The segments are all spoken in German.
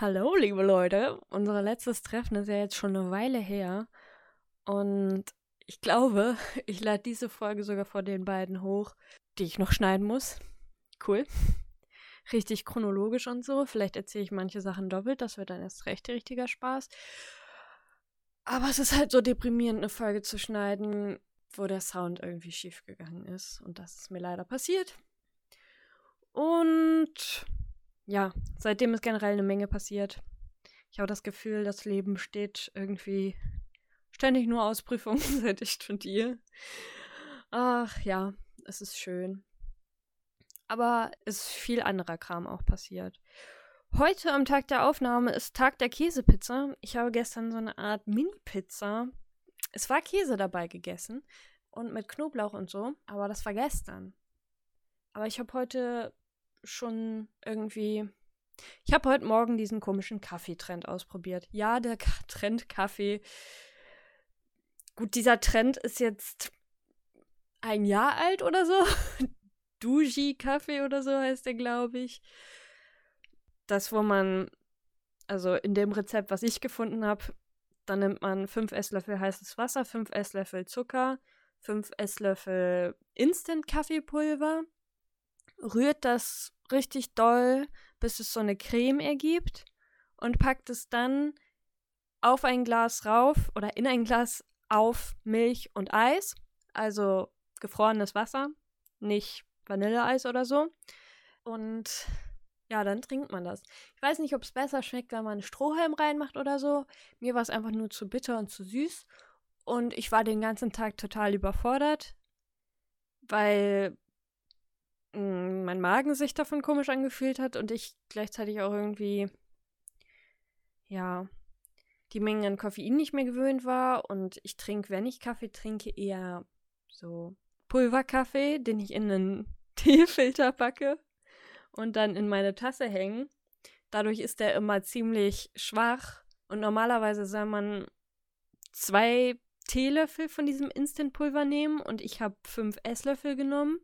Hallo, liebe Leute. Unser letztes Treffen ist ja jetzt schon eine Weile her. Und ich glaube, ich lade diese Folge sogar vor den beiden hoch, die ich noch schneiden muss. Cool. Richtig chronologisch und so. Vielleicht erzähle ich manche Sachen doppelt. Das wird dann erst recht richtiger Spaß. Aber es ist halt so deprimierend, eine Folge zu schneiden, wo der Sound irgendwie schief gegangen ist. Und das ist mir leider passiert. Und ja, seitdem ist generell eine Menge passiert. Ich habe das Gefühl, das Leben steht irgendwie ständig nur aus Prüfungen, seit ich studiere. Ach ja, es ist schön. Aber es ist viel anderer Kram auch passiert. Heute am Tag der Aufnahme ist Tag der Käsepizza. Ich habe gestern so eine Art Mini-Pizza. Es war Käse dabei gegessen und mit Knoblauch und so, aber das war gestern. Aber ich habe heute schon irgendwie. Ich habe heute Morgen diesen komischen Kaffeetrend ausprobiert. Ja, der K Trend Kaffee. Gut, dieser Trend ist jetzt ein Jahr alt oder so. Duji Kaffee oder so heißt der, glaube ich. Das, wo man, also in dem Rezept, was ich gefunden habe, dann nimmt man 5 Esslöffel heißes Wasser, 5 Esslöffel Zucker, 5 Esslöffel Instant-Kaffeepulver, rührt das richtig doll, bis es so eine Creme ergibt und packt es dann auf ein Glas rauf oder in ein Glas auf Milch und Eis, also gefrorenes Wasser, nicht Vanilleeis oder so. Und ja, dann trinkt man das. Ich weiß nicht, ob es besser schmeckt, wenn man Strohhalm reinmacht oder so. Mir war es einfach nur zu bitter und zu süß. Und ich war den ganzen Tag total überfordert, weil mein Magen sich davon komisch angefühlt hat und ich gleichzeitig auch irgendwie, ja, die Mengen an Koffein nicht mehr gewöhnt war und ich trinke, wenn ich Kaffee trinke, eher so Pulverkaffee, den ich in einen Teefilter packe und dann in meine Tasse hänge. Dadurch ist der immer ziemlich schwach und normalerweise soll man zwei Teelöffel von diesem Instant-Pulver nehmen und ich habe fünf Esslöffel genommen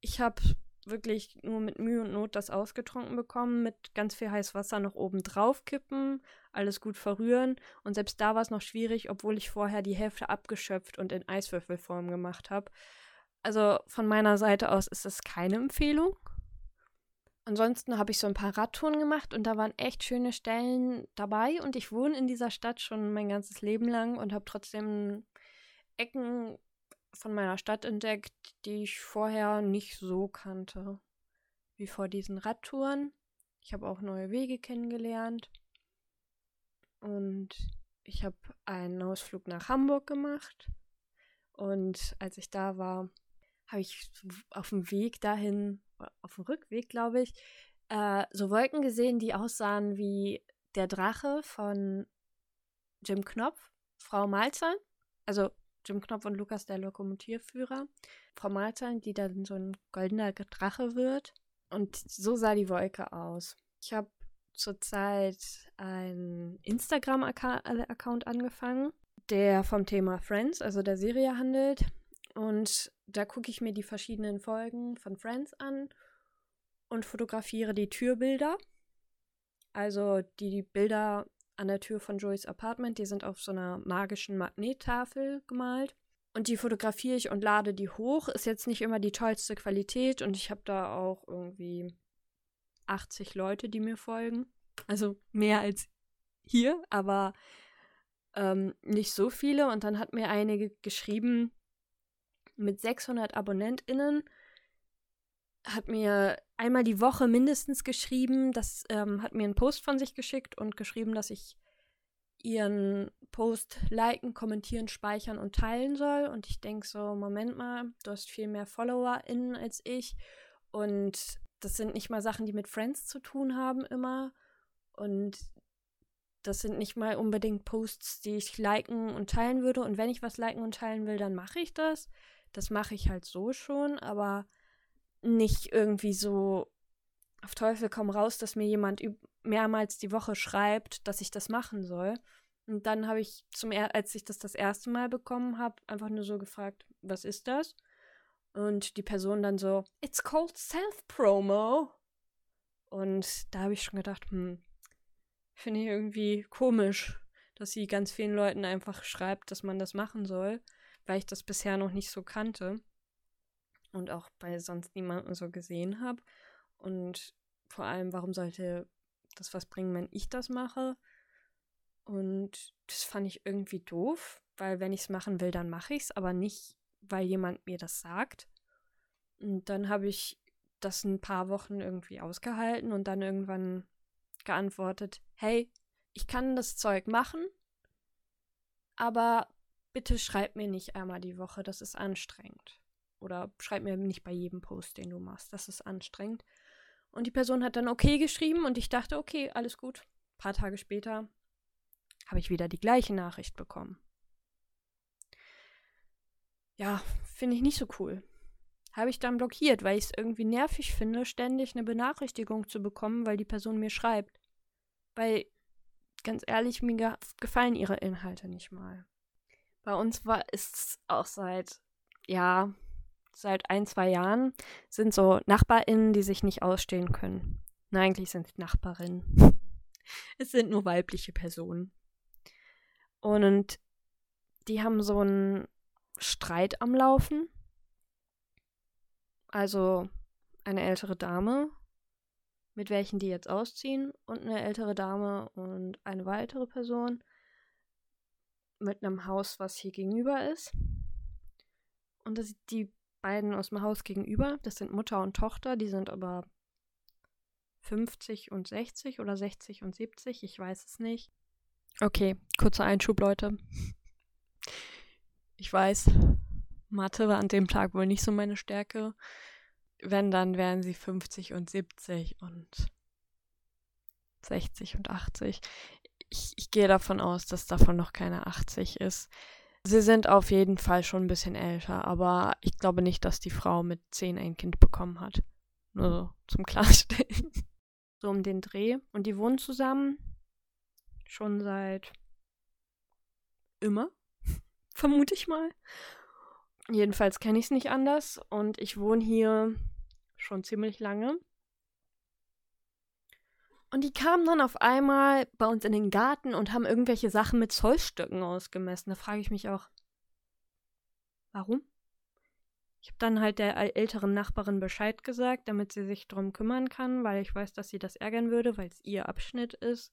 ich habe wirklich nur mit Mühe und Not das ausgetrunken bekommen, mit ganz viel heißes Wasser noch oben drauf kippen, alles gut verrühren. Und selbst da war es noch schwierig, obwohl ich vorher die Hälfte abgeschöpft und in Eiswürfelform gemacht habe. Also von meiner Seite aus ist das keine Empfehlung. Ansonsten habe ich so ein paar Radtouren gemacht und da waren echt schöne Stellen dabei. Und ich wohne in dieser Stadt schon mein ganzes Leben lang und habe trotzdem Ecken von meiner Stadt entdeckt, die ich vorher nicht so kannte wie vor diesen Radtouren. Ich habe auch neue Wege kennengelernt und ich habe einen Ausflug nach Hamburg gemacht. Und als ich da war, habe ich auf dem Weg dahin, auf dem Rückweg, glaube ich, äh, so Wolken gesehen, die aussahen wie der Drache von Jim Knopf, Frau Malzahn. Also Jim Knopf und Lukas der Lokomotivführer. Frau Malzahn, die dann so ein goldener Drache wird. Und so sah die Wolke aus. Ich habe zurzeit einen Instagram-Account angefangen, der vom Thema Friends, also der Serie handelt. Und da gucke ich mir die verschiedenen Folgen von Friends an und fotografiere die Türbilder. Also die Bilder an der Tür von Joys Apartment. Die sind auf so einer magischen Magnettafel gemalt. Und die fotografiere ich und lade die hoch. Ist jetzt nicht immer die tollste Qualität und ich habe da auch irgendwie 80 Leute, die mir folgen. Also mehr als hier, aber ähm, nicht so viele. Und dann hat mir einige geschrieben, mit 600 AbonnentInnen hat mir einmal die Woche mindestens geschrieben, das ähm, hat mir einen Post von sich geschickt und geschrieben, dass ich ihren Post liken, kommentieren, speichern und teilen soll. Und ich denke so, Moment mal, du hast viel mehr FollowerInnen als ich. Und das sind nicht mal Sachen, die mit Friends zu tun haben immer. Und das sind nicht mal unbedingt Posts, die ich liken und teilen würde. Und wenn ich was liken und teilen will, dann mache ich das. Das mache ich halt so schon, aber nicht irgendwie so auf Teufel komm raus, dass mir jemand mehrmals die Woche schreibt, dass ich das machen soll. Und dann habe ich zum er als ich das das erste Mal bekommen habe, einfach nur so gefragt, was ist das? Und die Person dann so, it's called self promo. Und da habe ich schon gedacht, hm, Finde ich irgendwie komisch, dass sie ganz vielen Leuten einfach schreibt, dass man das machen soll, weil ich das bisher noch nicht so kannte und auch bei sonst niemandem so gesehen habe. Und vor allem, warum sollte das was bringen, wenn ich das mache? Und das fand ich irgendwie doof, weil wenn ich es machen will, dann mache ich es, aber nicht, weil jemand mir das sagt. Und dann habe ich das ein paar Wochen irgendwie ausgehalten und dann irgendwann geantwortet, hey, ich kann das Zeug machen, aber bitte schreib mir nicht einmal die Woche, das ist anstrengend. Oder schreib mir nicht bei jedem Post, den du machst, das ist anstrengend. Und die Person hat dann okay geschrieben und ich dachte, okay, alles gut. Ein paar Tage später habe ich wieder die gleiche Nachricht bekommen. Ja, finde ich nicht so cool. Habe ich dann blockiert, weil ich es irgendwie nervig finde, ständig eine Benachrichtigung zu bekommen, weil die Person mir schreibt. Weil, ganz ehrlich, mir gefallen ihre Inhalte nicht mal. Bei uns war es auch seit, ja, seit ein, zwei Jahren sind so NachbarInnen, die sich nicht ausstehen können. Nein, eigentlich sind es Nachbarinnen. Es sind nur weibliche Personen. Und die haben so einen Streit am Laufen. Also eine ältere Dame, mit welchen die jetzt ausziehen, und eine ältere Dame und eine weitere Person mit einem Haus, was hier gegenüber ist. Und das, die beiden aus dem Haus gegenüber, das sind Mutter und Tochter, die sind aber 50 und 60 oder 60 und 70, ich weiß es nicht. Okay, kurzer Einschub, Leute. Ich weiß, Mathe war an dem Tag wohl nicht so meine Stärke. Wenn, dann wären sie 50 und 70 und 60 und 80 ich, ich gehe davon aus, dass davon noch keine 80 ist. Sie sind auf jeden Fall schon ein bisschen älter, aber ich glaube nicht, dass die Frau mit 10 ein Kind bekommen hat. Nur so zum Klarstellen. so um den Dreh. Und die wohnen zusammen schon seit immer, vermute ich mal. Jedenfalls kenne ich es nicht anders und ich wohne hier schon ziemlich lange. Und die kamen dann auf einmal bei uns in den Garten und haben irgendwelche Sachen mit Zollstöcken ausgemessen. Da frage ich mich auch, warum? Ich habe dann halt der älteren Nachbarin Bescheid gesagt, damit sie sich drum kümmern kann, weil ich weiß, dass sie das ärgern würde, weil es ihr Abschnitt ist.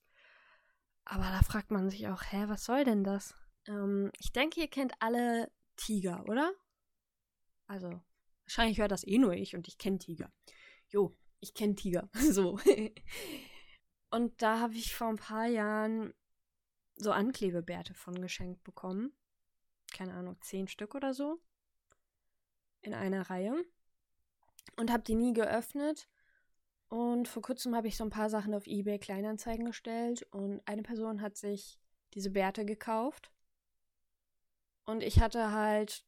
Aber da fragt man sich auch, hä, was soll denn das? Ähm, ich denke, ihr kennt alle Tiger, oder? Also, wahrscheinlich hört das eh nur ich und ich kenne Tiger. Jo, ich kenne Tiger. so. Und da habe ich vor ein paar Jahren so Anklebebärte von geschenkt bekommen. Keine Ahnung, zehn Stück oder so. In einer Reihe. Und habe die nie geöffnet. Und vor kurzem habe ich so ein paar Sachen auf eBay Kleinanzeigen gestellt. Und eine Person hat sich diese Bärte gekauft. Und ich hatte halt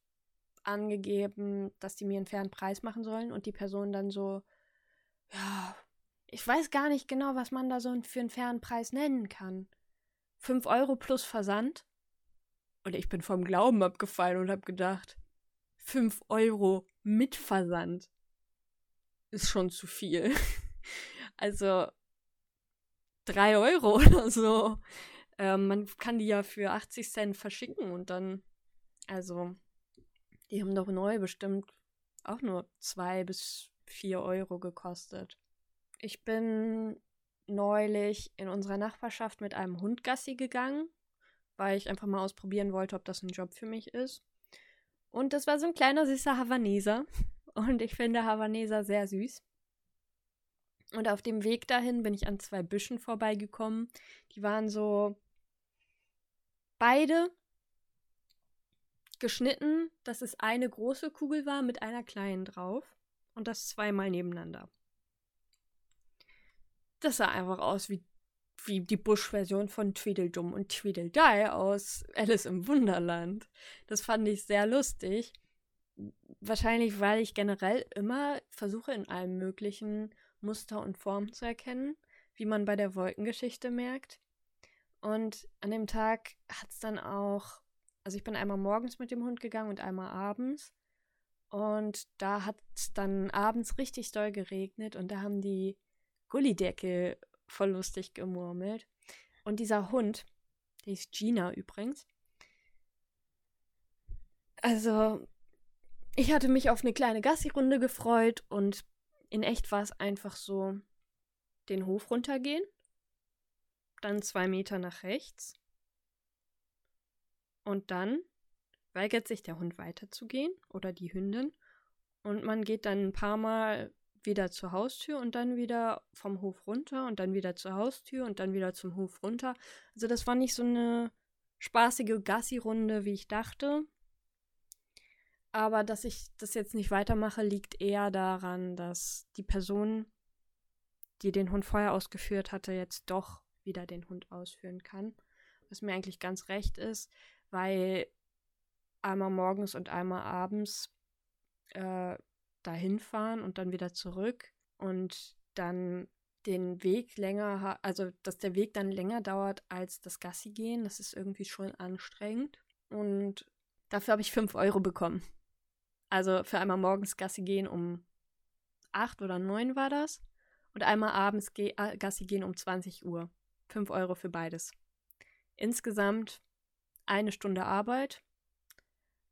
angegeben, dass die mir einen fairen Preis machen sollen. Und die Person dann so, ja, ich weiß gar nicht genau, was man da so für einen fairen Preis nennen kann. 5 Euro plus Versand? Und ich bin vom Glauben abgefallen und habe gedacht, 5 Euro mit Versand ist schon zu viel. also 3 Euro oder so. Ähm, man kann die ja für 80 Cent verschicken und dann, also, die haben doch neu bestimmt auch nur 2 bis 4 Euro gekostet. Ich bin neulich in unserer Nachbarschaft mit einem Hund Gassi gegangen, weil ich einfach mal ausprobieren wollte, ob das ein Job für mich ist. Und das war so ein kleiner süßer Havaneser. Und ich finde Havaneser sehr süß. Und auf dem Weg dahin bin ich an zwei Büschen vorbeigekommen. Die waren so beide geschnitten, dass es eine große Kugel war mit einer kleinen drauf. Und das zweimal nebeneinander. Das sah einfach aus wie, wie die Bush-Version von Tweedledum und Tweedledee aus Alice im Wunderland. Das fand ich sehr lustig. Wahrscheinlich, weil ich generell immer versuche, in allem möglichen Muster und Formen zu erkennen, wie man bei der Wolkengeschichte merkt. Und an dem Tag hat es dann auch, also ich bin einmal morgens mit dem Hund gegangen und einmal abends. Und da hat es dann abends richtig doll geregnet und da haben die Gullideckel voll lustig gemurmelt. Und dieser Hund, die ist Gina übrigens. Also, ich hatte mich auf eine kleine Gassi-Runde gefreut und in echt war es einfach so, den Hof runtergehen, dann zwei Meter nach rechts und dann weigert sich der Hund weiterzugehen oder die Hündin und man geht dann ein paar Mal wieder zur Haustür und dann wieder vom Hof runter und dann wieder zur Haustür und dann wieder zum Hof runter. Also das war nicht so eine spaßige Gassi-Runde, wie ich dachte. Aber dass ich das jetzt nicht weitermache, liegt eher daran, dass die Person, die den Hund vorher ausgeführt hatte, jetzt doch wieder den Hund ausführen kann. Was mir eigentlich ganz recht ist, weil einmal morgens und einmal abends äh, dahin fahren und dann wieder zurück und dann den Weg länger, also dass der Weg dann länger dauert als das Gassi gehen, das ist irgendwie schon anstrengend. Und dafür habe ich 5 Euro bekommen. Also für einmal morgens Gassi gehen um 8 oder 9 war das. Und einmal abends ge Gassi gehen um 20 Uhr. 5 Euro für beides. Insgesamt eine Stunde Arbeit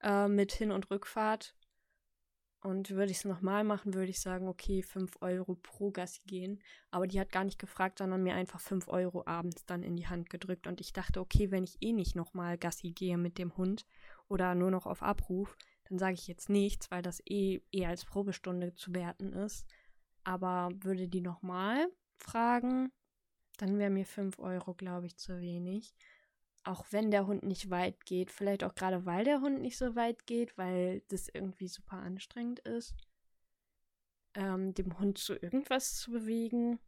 äh, mit Hin- und Rückfahrt und würde ich es nochmal machen, würde ich sagen, okay, 5 Euro pro Gassi gehen. Aber die hat gar nicht gefragt, sondern mir einfach 5 Euro abends dann in die Hand gedrückt. Und ich dachte, okay, wenn ich eh nicht nochmal Gassi gehe mit dem Hund oder nur noch auf Abruf, dann sage ich jetzt nichts, weil das eh eher als Probestunde zu werten ist. Aber würde die nochmal fragen, dann wäre mir 5 Euro, glaube ich, zu wenig auch wenn der Hund nicht weit geht, vielleicht auch gerade weil der Hund nicht so weit geht, weil das irgendwie super anstrengend ist, ähm, dem Hund zu irgendwas zu bewegen.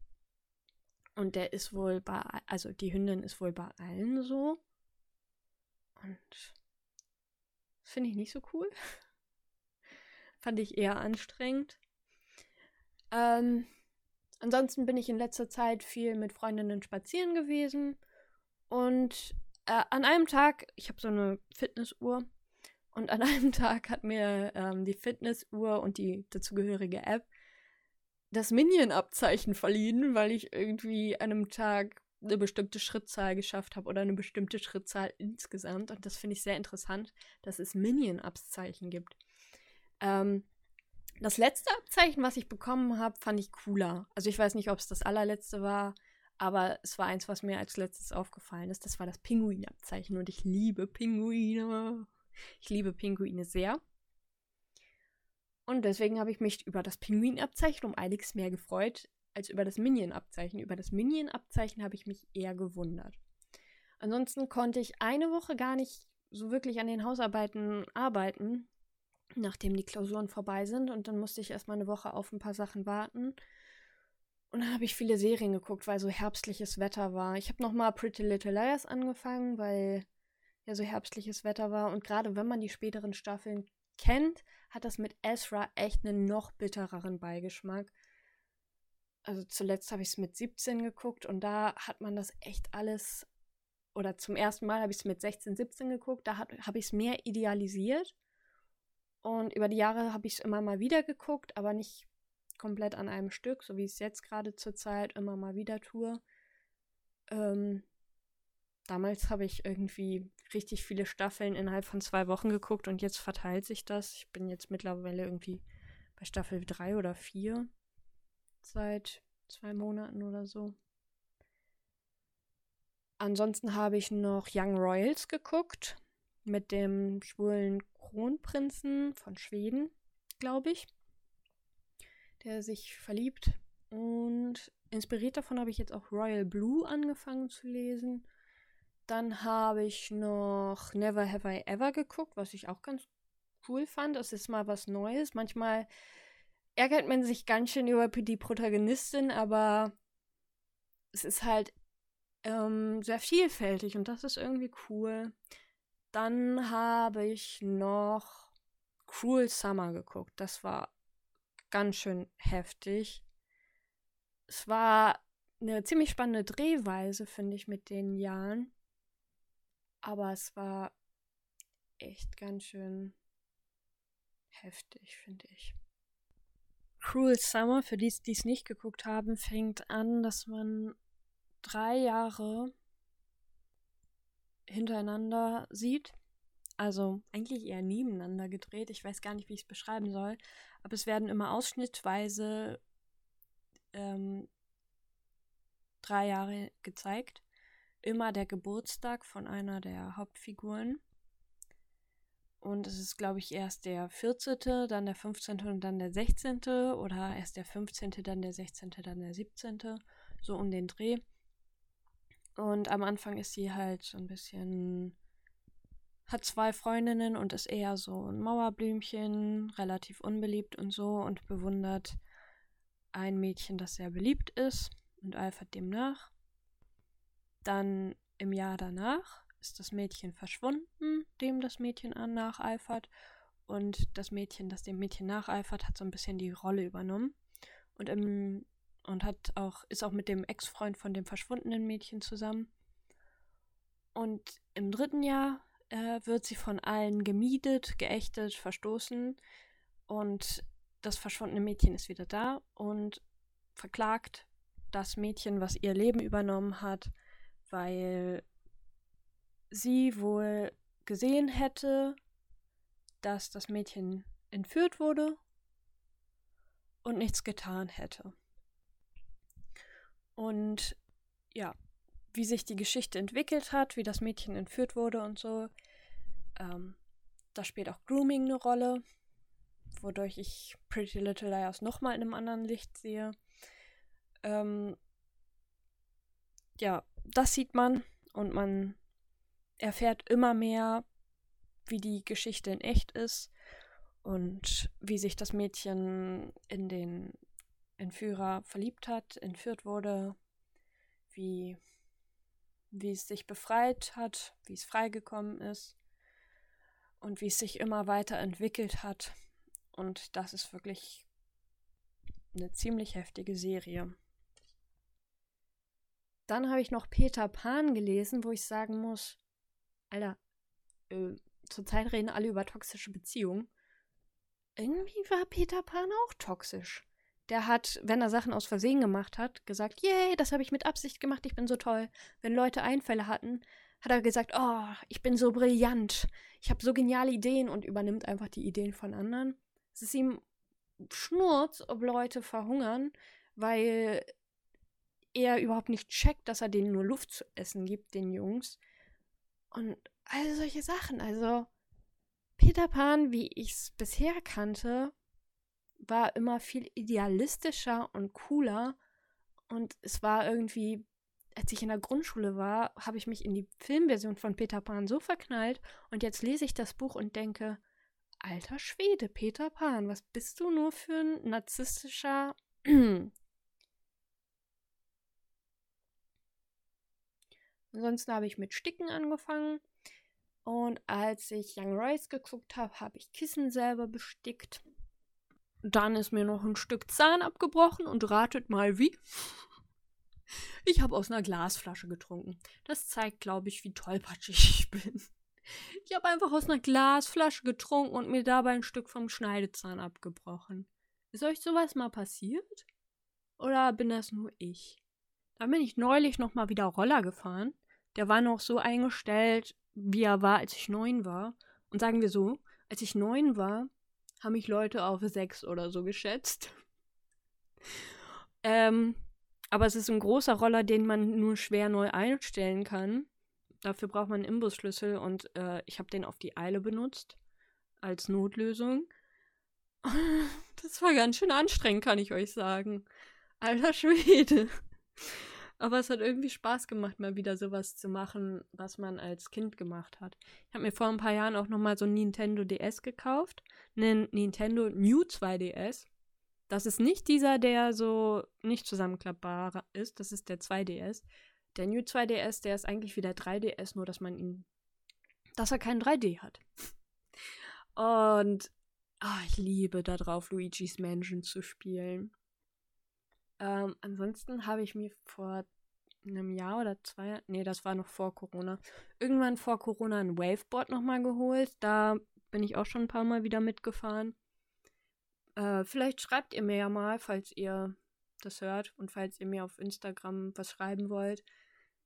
Und der ist wohl bei, also die Hündin ist wohl bei allen so. Und das finde ich nicht so cool. Fand ich eher anstrengend. Ähm, ansonsten bin ich in letzter Zeit viel mit Freundinnen spazieren gewesen. Und äh, an einem Tag, ich habe so eine Fitnessuhr und an einem Tag hat mir ähm, die Fitnessuhr und die dazugehörige App das Minion-Abzeichen verliehen, weil ich irgendwie an einem Tag eine bestimmte Schrittzahl geschafft habe oder eine bestimmte Schrittzahl insgesamt. Und das finde ich sehr interessant, dass es Minion-Abzeichen gibt. Ähm, das letzte Abzeichen, was ich bekommen habe, fand ich cooler. Also ich weiß nicht, ob es das allerletzte war. Aber es war eins, was mir als letztes aufgefallen ist. Das war das Pinguinabzeichen. Und ich liebe Pinguine. Ich liebe Pinguine sehr. Und deswegen habe ich mich über das Pinguinabzeichen um einiges mehr gefreut als über das Minion-Abzeichen. Über das Minion-Abzeichen habe ich mich eher gewundert. Ansonsten konnte ich eine Woche gar nicht so wirklich an den Hausarbeiten arbeiten, nachdem die Klausuren vorbei sind. Und dann musste ich erstmal eine Woche auf ein paar Sachen warten. Und dann habe ich viele Serien geguckt, weil so herbstliches Wetter war. Ich habe nochmal Pretty Little Liars angefangen, weil ja so herbstliches Wetter war. Und gerade wenn man die späteren Staffeln kennt, hat das mit Ezra echt einen noch bittereren Beigeschmack. Also zuletzt habe ich es mit 17 geguckt und da hat man das echt alles, oder zum ersten Mal habe ich es mit 16, 17 geguckt, da habe ich es mehr idealisiert. Und über die Jahre habe ich es immer mal wieder geguckt, aber nicht komplett an einem Stück, so wie ich es jetzt gerade zur Zeit immer mal wieder tue. Ähm, damals habe ich irgendwie richtig viele Staffeln innerhalb von zwei Wochen geguckt und jetzt verteilt sich das. Ich bin jetzt mittlerweile irgendwie bei Staffel drei oder vier seit zwei Monaten oder so. Ansonsten habe ich noch Young Royals geguckt mit dem schwulen Kronprinzen von Schweden, glaube ich der sich verliebt. Und inspiriert davon habe ich jetzt auch Royal Blue angefangen zu lesen. Dann habe ich noch Never Have I Ever geguckt, was ich auch ganz cool fand. Es ist mal was Neues. Manchmal ärgert man sich ganz schön über die Protagonistin, aber es ist halt ähm, sehr vielfältig und das ist irgendwie cool. Dann habe ich noch Cruel Summer geguckt. Das war ganz schön heftig. Es war eine ziemlich spannende Drehweise, finde ich, mit den Jahren. Aber es war echt ganz schön heftig, finde ich. Cruel Summer, für die, die es nicht geguckt haben, fängt an, dass man drei Jahre hintereinander sieht. Also eigentlich eher nebeneinander gedreht. Ich weiß gar nicht, wie ich es beschreiben soll. Aber es werden immer ausschnittweise ähm, drei Jahre gezeigt. Immer der Geburtstag von einer der Hauptfiguren. Und es ist, glaube ich, erst der 14., dann der 15. und dann der 16. oder erst der 15., dann der 16., dann der 17. So um den Dreh. Und am Anfang ist sie halt so ein bisschen, hat zwei Freundinnen und ist eher so ein Mauerblümchen, relativ unbeliebt und so und bewundert ein Mädchen, das sehr beliebt ist und eifert dem nach. Dann im Jahr danach ist das Mädchen verschwunden, dem das Mädchen an nacheifert. Und das Mädchen, das dem Mädchen nacheifert, hat so ein bisschen die Rolle übernommen. Und, im, und hat auch, ist auch mit dem Ex-Freund von dem verschwundenen Mädchen zusammen. Und im dritten Jahr äh, wird sie von allen gemiedet, geächtet, verstoßen. Und das verschwundene Mädchen ist wieder da und verklagt das Mädchen, was ihr Leben übernommen hat, weil sie wohl gesehen hätte, dass das Mädchen entführt wurde und nichts getan hätte. Und ja, wie sich die Geschichte entwickelt hat, wie das Mädchen entführt wurde und so, ähm, da spielt auch Grooming eine Rolle, wodurch ich Pretty Little Liars nochmal in einem anderen Licht sehe. Ähm, ja, das sieht man und man erfährt immer mehr, wie die Geschichte in echt ist und wie sich das Mädchen in den Entführer verliebt hat, entführt wurde, wie, wie es sich befreit hat, wie es freigekommen ist und wie es sich immer weiter entwickelt hat. Und das ist wirklich eine ziemlich heftige Serie. Dann habe ich noch Peter Pan gelesen, wo ich sagen muss, Alter, äh, zurzeit reden alle über toxische Beziehungen. Irgendwie war Peter Pan auch toxisch. Der hat, wenn er Sachen aus Versehen gemacht hat, gesagt, yay, das habe ich mit Absicht gemacht, ich bin so toll. Wenn Leute Einfälle hatten, hat er gesagt, oh, ich bin so brillant, ich habe so geniale Ideen und übernimmt einfach die Ideen von anderen. Es ist ihm Schnurz, ob Leute verhungern, weil er überhaupt nicht checkt, dass er denen nur Luft zu essen gibt, den Jungs. Und all solche Sachen. Also, Peter Pan, wie ich es bisher kannte, war immer viel idealistischer und cooler. Und es war irgendwie, als ich in der Grundschule war, habe ich mich in die Filmversion von Peter Pan so verknallt. Und jetzt lese ich das Buch und denke, alter Schwede, Peter Pan, was bist du nur für ein narzisstischer Ansonsten habe ich mit Sticken angefangen. Und als ich Young Royce geguckt habe, habe ich Kissen selber bestickt. Dann ist mir noch ein Stück Zahn abgebrochen und ratet mal wie. Ich habe aus einer Glasflasche getrunken. Das zeigt, glaube ich, wie tollpatschig ich bin. Ich habe einfach aus einer Glasflasche getrunken und mir dabei ein Stück vom Schneidezahn abgebrochen. Ist euch sowas mal passiert? Oder bin das nur ich? Da bin ich neulich nochmal wieder Roller gefahren der war noch so eingestellt, wie er war, als ich neun war. Und sagen wir so, als ich neun war, haben mich Leute auf sechs oder so geschätzt. ähm, aber es ist ein großer Roller, den man nur schwer neu einstellen kann. Dafür braucht man einen Imbusschlüssel und äh, ich habe den auf die Eile benutzt als Notlösung. Das war ganz schön anstrengend, kann ich euch sagen. Alter Schwede. Aber es hat irgendwie Spaß gemacht, mal wieder sowas zu machen, was man als Kind gemacht hat. Ich habe mir vor ein paar Jahren auch nochmal so ein Nintendo DS gekauft. Einen Nintendo New 2DS. Das ist nicht dieser, der so nicht zusammenklappbar ist. Das ist der 2DS. Der New 2DS, der ist eigentlich wie der 3DS, nur dass man ihn. dass er kein 3D hat. Und oh, ich liebe darauf, Luigi's Mansion zu spielen. Ähm, ansonsten habe ich mir vor einem Jahr oder zwei, nee, das war noch vor Corona, irgendwann vor Corona ein Waveboard nochmal geholt. Da bin ich auch schon ein paar Mal wieder mitgefahren. Äh, vielleicht schreibt ihr mir ja mal, falls ihr das hört und falls ihr mir auf Instagram was schreiben wollt,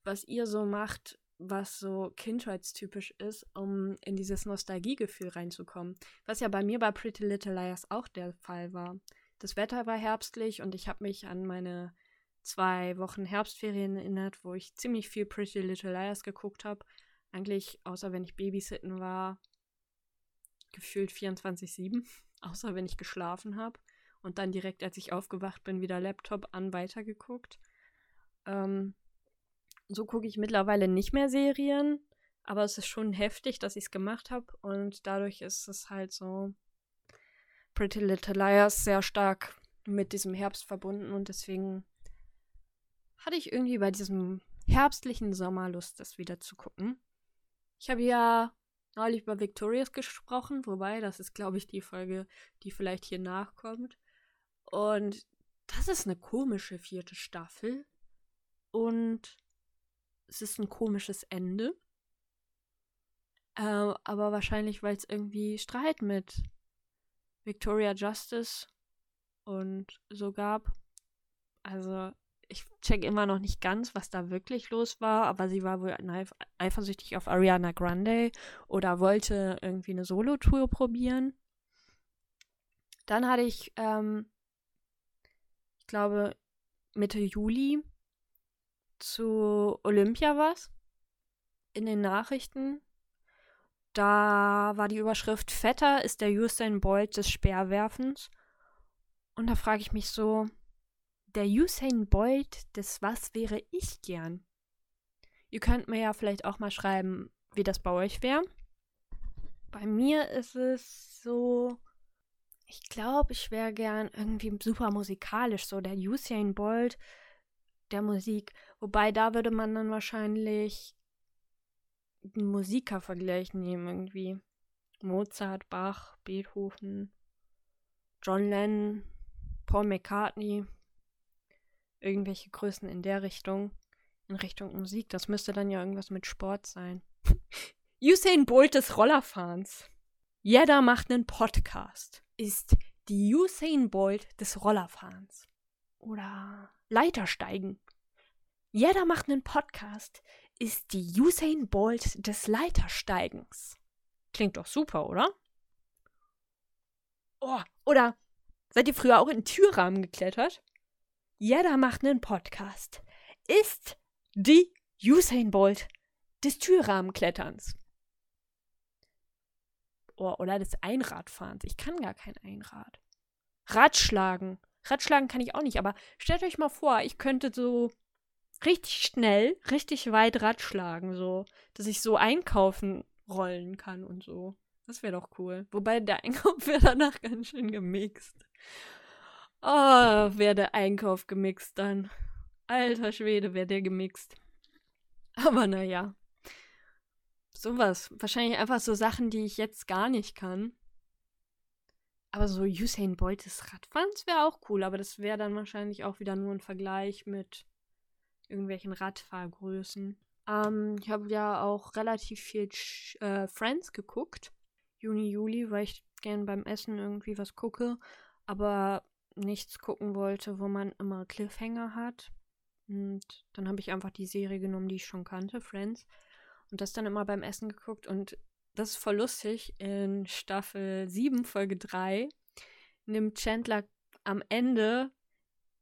was ihr so macht, was so kindheitstypisch ist, um in dieses Nostalgiegefühl reinzukommen. Was ja bei mir bei Pretty Little Liars auch der Fall war. Das Wetter war herbstlich und ich habe mich an meine zwei Wochen Herbstferien erinnert, wo ich ziemlich viel Pretty Little Liars geguckt habe. Eigentlich, außer wenn ich Babysitten war, gefühlt 24-7, außer wenn ich geschlafen habe. Und dann direkt, als ich aufgewacht bin, wieder Laptop an weitergeguckt. Ähm, so gucke ich mittlerweile nicht mehr Serien, aber es ist schon heftig, dass ich es gemacht habe. Und dadurch ist es halt so Pretty Little Liars sehr stark mit diesem Herbst verbunden und deswegen hatte ich irgendwie bei diesem herbstlichen Sommer Lust, das wieder zu gucken. Ich habe ja neulich über Victorious gesprochen, wobei das ist, glaube ich, die Folge, die vielleicht hier nachkommt. Und das ist eine komische vierte Staffel. Und es ist ein komisches Ende. Äh, aber wahrscheinlich, weil es irgendwie Streit mit Victoria Justice und so gab. Also ich check immer noch nicht ganz, was da wirklich los war, aber sie war wohl eifersüchtig auf Ariana Grande oder wollte irgendwie eine Solo-Tour probieren. Dann hatte ich, ähm, ich glaube, Mitte Juli zu Olympia was in den Nachrichten. Da war die Überschrift Vetter ist der Usain Bolt des Speerwerfens. Und da frage ich mich so, der Usain Bolt des Was wäre ich gern? Ihr könnt mir ja vielleicht auch mal schreiben, wie das bei euch wäre. Bei mir ist es so, ich glaube, ich wäre gern irgendwie super musikalisch, so der Usain Bolt der Musik. Wobei da würde man dann wahrscheinlich Musikervergleich nehmen, irgendwie. Mozart, Bach, Beethoven, John Lennon, Paul McCartney, irgendwelche Größen in der Richtung, in Richtung Musik. Das müsste dann ja irgendwas mit Sport sein. Usain Bolt des Rollerfahrens. Jeder macht einen Podcast. Ist die Usain Bolt des Rollerfahrens. Oder Leitersteigen. Jeder macht einen Podcast. Ist die Usain Bolt des Leitersteigens. Klingt doch super, oder? Oh, oder seid ihr früher auch in Türrahmen geklettert? Jeder macht einen Podcast. Ist die Usain Bolt des Türrahmenkletterns. Oh, oder des Einradfahrens. Ich kann gar kein Einrad. Radschlagen. Radschlagen kann ich auch nicht, aber stellt euch mal vor, ich könnte so richtig schnell, richtig weit Radschlagen, so, dass ich so einkaufen rollen kann und so. Das wäre doch cool. Wobei der Einkauf wäre danach ganz schön gemixt. Oh, wäre der Einkauf gemixt dann. Alter Schwede, wäre der gemixt. Aber naja. Sowas. Wahrscheinlich einfach so Sachen, die ich jetzt gar nicht kann. Aber so Usain Radfahren, das wäre auch cool. Aber das wäre dann wahrscheinlich auch wieder nur ein Vergleich mit irgendwelchen Radfahrgrößen. Ähm, ich habe ja auch relativ viel äh, Friends geguckt. Juni, Juli, weil ich gern beim Essen irgendwie was gucke. Aber nichts gucken wollte, wo man immer Cliffhanger hat. Und dann habe ich einfach die Serie genommen, die ich schon kannte, Friends. Und das dann immer beim Essen geguckt. Und das ist voll lustig. In Staffel 7, Folge 3, nimmt Chandler am Ende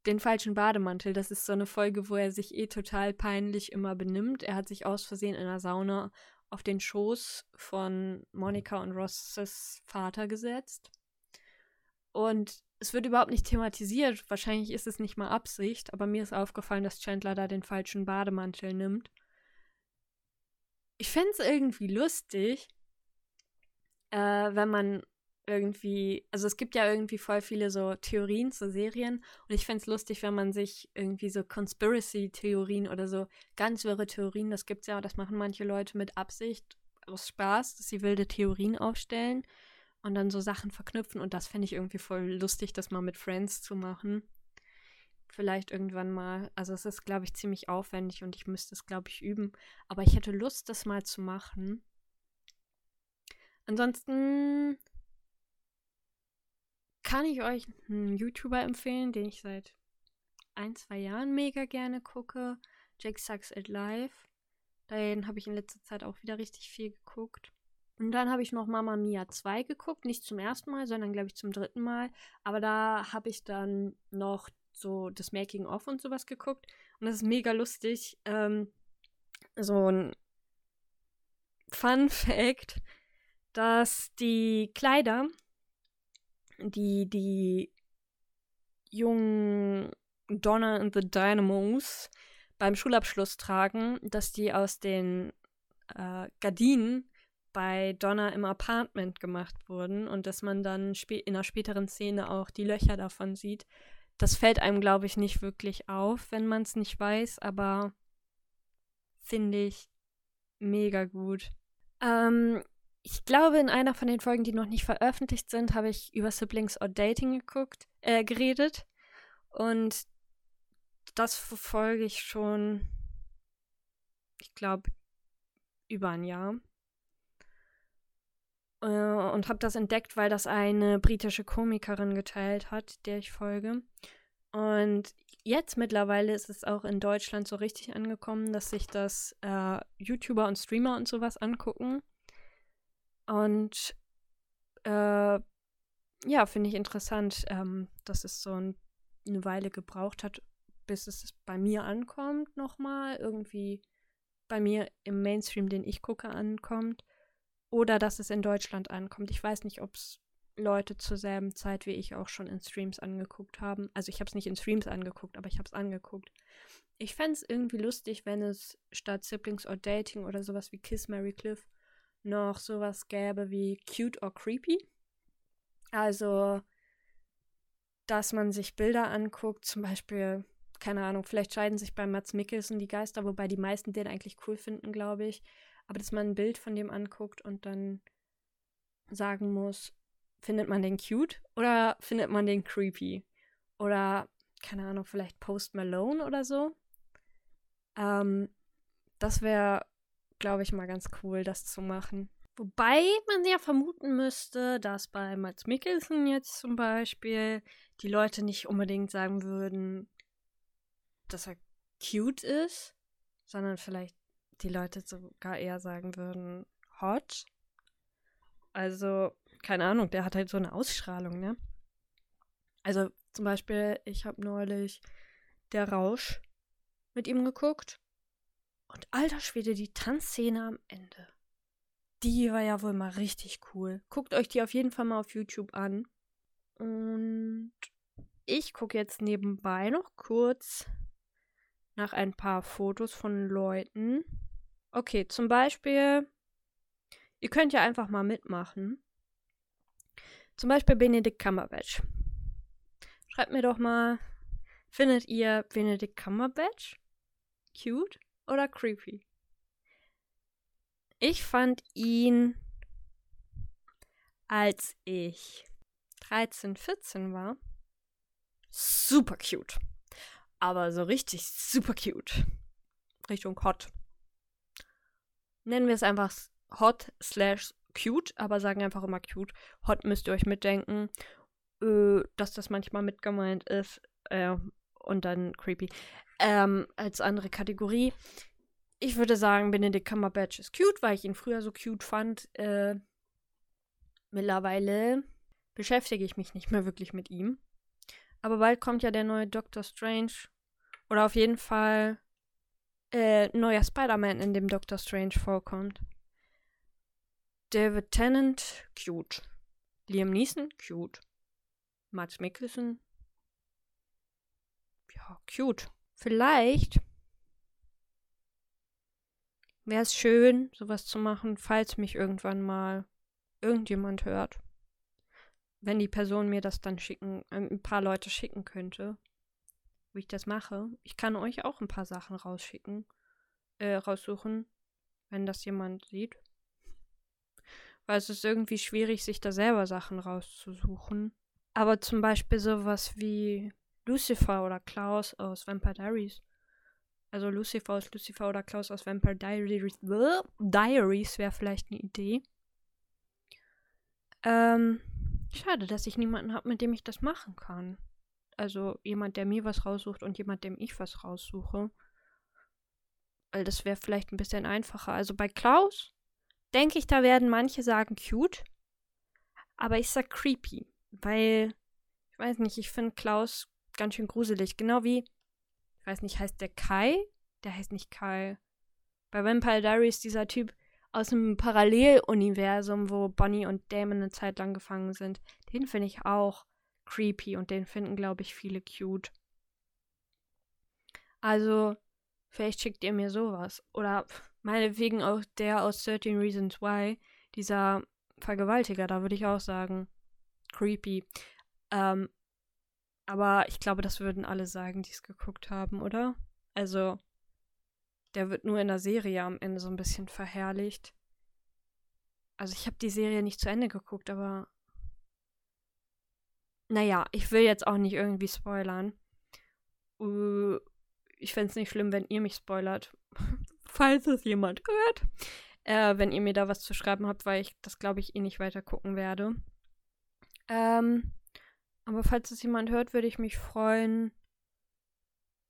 den falschen Bademantel. Das ist so eine Folge, wo er sich eh total peinlich immer benimmt. Er hat sich aus Versehen in der Sauna auf den Schoß von Monika und Rosses Vater gesetzt. Und es wird überhaupt nicht thematisiert. Wahrscheinlich ist es nicht mal Absicht, aber mir ist aufgefallen, dass Chandler da den falschen Bademantel nimmt. Ich fände es irgendwie lustig, äh, wenn man irgendwie, also es gibt ja irgendwie voll viele so Theorien zu Serien und ich fände es lustig, wenn man sich irgendwie so Conspiracy-Theorien oder so ganz wirre Theorien, das gibt es ja, das machen manche Leute mit Absicht, aus Spaß, dass sie wilde Theorien aufstellen und dann so Sachen verknüpfen. Und das fände ich irgendwie voll lustig, das mal mit Friends zu machen. Vielleicht irgendwann mal. Also es ist, glaube ich, ziemlich aufwendig und ich müsste es, glaube ich, üben. Aber ich hätte Lust, das mal zu machen. Ansonsten kann ich euch einen YouTuber empfehlen, den ich seit ein, zwei Jahren mega gerne gucke. Jake Sucks at Life. Den habe ich in letzter Zeit auch wieder richtig viel geguckt. Und dann habe ich noch Mama Mia 2 geguckt. Nicht zum ersten Mal, sondern glaube ich zum dritten Mal. Aber da habe ich dann noch so das Making-of und sowas geguckt. Und das ist mega lustig. Ähm, so ein Fun Fact, dass die Kleider, die die jungen Donna and the Dynamos beim Schulabschluss tragen, dass die aus den äh, Gardinen bei Donna im Apartment gemacht wurden und dass man dann in einer späteren Szene auch die Löcher davon sieht. Das fällt einem, glaube ich, nicht wirklich auf, wenn man es nicht weiß, aber finde ich mega gut. Ähm, ich glaube, in einer von den Folgen, die noch nicht veröffentlicht sind, habe ich über Siblings or Dating geguckt, äh, geredet. Und das verfolge ich schon, ich glaube, über ein Jahr. Äh, und habe das entdeckt, weil das eine britische Komikerin geteilt hat, der ich folge. Und jetzt mittlerweile ist es auch in Deutschland so richtig angekommen, dass sich das äh, YouTuber und Streamer und sowas angucken. Und äh, ja, finde ich interessant, ähm, dass es so ein, eine Weile gebraucht hat, bis es bei mir ankommt nochmal, irgendwie bei mir im Mainstream, den ich gucke, ankommt. Oder dass es in Deutschland ankommt. Ich weiß nicht, ob es Leute zur selben Zeit wie ich auch schon in Streams angeguckt haben. Also ich habe es nicht in Streams angeguckt, aber ich habe es angeguckt. Ich fände es irgendwie lustig, wenn es statt Siblings or Dating oder sowas wie Kiss Mary Cliff noch sowas gäbe wie Cute or Creepy. Also, dass man sich Bilder anguckt, zum Beispiel, keine Ahnung, vielleicht scheiden sich bei Mats Mikkelsen die Geister, wobei die meisten den eigentlich cool finden, glaube ich. Aber dass man ein Bild von dem anguckt und dann sagen muss, findet man den cute oder findet man den creepy? Oder, keine Ahnung, vielleicht Post Malone oder so. Ähm, das wäre, glaube ich, mal ganz cool, das zu machen. Wobei man ja vermuten müsste, dass bei Mats Mikkelsen jetzt zum Beispiel die Leute nicht unbedingt sagen würden, dass er cute ist, sondern vielleicht die Leute sogar eher sagen würden, hot. Also, keine Ahnung, der hat halt so eine Ausstrahlung, ne? Also zum Beispiel, ich habe neulich Der Rausch mit ihm geguckt. Und alter Schwede, die Tanzszene am Ende. Die war ja wohl mal richtig cool. Guckt euch die auf jeden Fall mal auf YouTube an. Und ich gucke jetzt nebenbei noch kurz nach ein paar Fotos von Leuten. Okay, zum Beispiel, ihr könnt ja einfach mal mitmachen. Zum Beispiel Benedict Cumberbatch. Schreibt mir doch mal, findet ihr Benedict Cumberbatch cute oder creepy? Ich fand ihn, als ich 13, 14 war, super cute. Aber so richtig super cute. Richtung hot. Nennen wir es einfach hot slash cute, aber sagen einfach immer cute. Hot müsst ihr euch mitdenken, äh, dass das manchmal mit gemeint ist. Äh, und dann creepy. Ähm, als andere Kategorie. Ich würde sagen, Benedict Cumberbatch ist cute, weil ich ihn früher so cute fand. Äh, mittlerweile beschäftige ich mich nicht mehr wirklich mit ihm. Aber bald kommt ja der neue Doctor Strange. Oder auf jeden Fall äh, neuer Spider-Man, in dem Doctor Strange vorkommt. David Tennant, cute. Liam Neeson, cute. Max Mikkelsen, ja, cute. Vielleicht wäre es schön, sowas zu machen, falls mich irgendwann mal irgendjemand hört. Wenn die Person mir das dann schicken, äh, ein paar Leute schicken könnte, wie ich das mache. Ich kann euch auch ein paar Sachen rausschicken, äh, raussuchen, wenn das jemand sieht. Weil es ist irgendwie schwierig, sich da selber Sachen rauszusuchen. Aber zum Beispiel sowas wie Lucifer oder Klaus aus Vampire Diaries. Also Lucifer aus Lucifer oder Klaus aus Vampire Diaries, Diaries wäre vielleicht eine Idee. Ähm, schade, dass ich niemanden habe, mit dem ich das machen kann. Also jemand, der mir was raussucht und jemand, dem ich was raussuche. Weil das wäre vielleicht ein bisschen einfacher. Also bei Klaus denke ich, da werden manche sagen cute. Aber ich sag creepy. Weil, ich weiß nicht, ich finde Klaus ganz schön gruselig. Genau wie, ich weiß nicht, heißt der Kai? Der heißt nicht Kai. Bei Vampire Diaries dieser Typ aus einem Paralleluniversum, wo Bonnie und Damon eine Zeit lang gefangen sind. Den finde ich auch creepy und den finden, glaube ich, viele cute. Also, vielleicht schickt ihr mir sowas. Oder meinetwegen auch der aus 13 Reasons Why, dieser Vergewaltiger, da würde ich auch sagen, creepy. Ähm, aber ich glaube, das würden alle sagen, die es geguckt haben, oder? Also, der wird nur in der Serie am Ende so ein bisschen verherrlicht. Also ich habe die Serie nicht zu Ende geguckt, aber naja, ich will jetzt auch nicht irgendwie spoilern. Uh, ich fände es nicht schlimm, wenn ihr mich spoilert. Falls es jemand hört. Äh, wenn ihr mir da was zu schreiben habt, weil ich das, glaube ich, eh nicht weiter gucken werde. Ähm, aber falls es jemand hört, würde ich mich freuen,